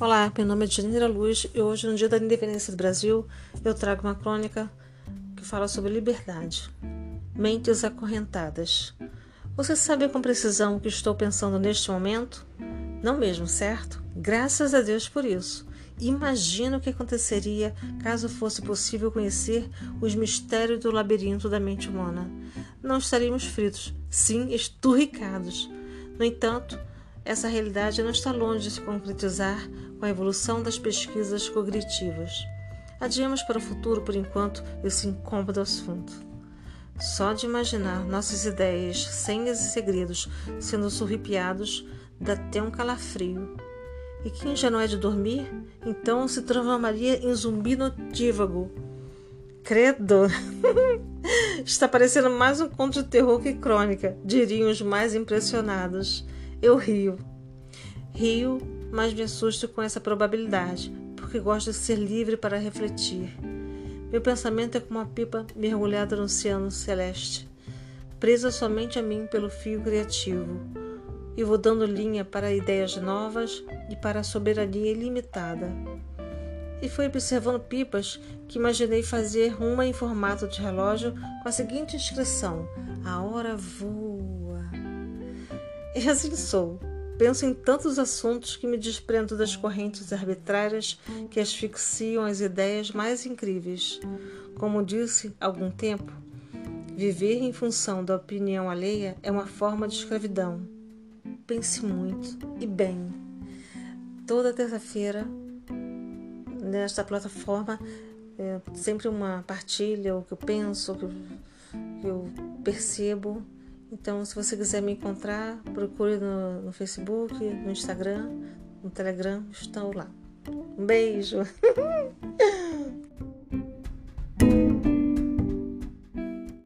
Olá, meu nome é Janeira Luz e hoje, no Dia da Independência do Brasil, eu trago uma crônica que fala sobre liberdade. Mentes acorrentadas. Você sabe com precisão o que estou pensando neste momento? Não mesmo, certo? Graças a Deus por isso. Imagina o que aconteceria caso fosse possível conhecer os mistérios do labirinto da mente humana. Não estaríamos fritos, sim, esturricados. No entanto, essa realidade não está longe de se concretizar com a evolução das pesquisas cognitivas. Adiemos para o futuro, por enquanto, esse incômodo assunto. Só de imaginar nossas ideias, senhas e segredos sendo surripiados, dá até um calafrio. E quem já não é de dormir, então se transformaria em zumbi notívago. Credo! Está parecendo mais um conto de terror que crônica, diriam os mais impressionados. Eu rio. Rio, mas me assusto com essa probabilidade, porque gosto de ser livre para refletir. Meu pensamento é como uma pipa mergulhada no oceano celeste, presa somente a mim pelo fio criativo, e vou dando linha para ideias novas e para a soberania ilimitada. E foi observando pipas que imaginei fazer uma em formato de relógio com a seguinte inscrição: A hora voa. E assim sou. Penso em tantos assuntos que me desprendo das correntes arbitrárias que asfixiam as ideias mais incríveis. Como disse há algum tempo, viver em função da opinião alheia é uma forma de escravidão. Pense muito e bem. Toda terça-feira, nesta plataforma, é sempre uma partilha, o que eu penso, o que eu percebo então, se você quiser me encontrar, procure no, no Facebook, no Instagram, no Telegram, estou lá. Um beijo!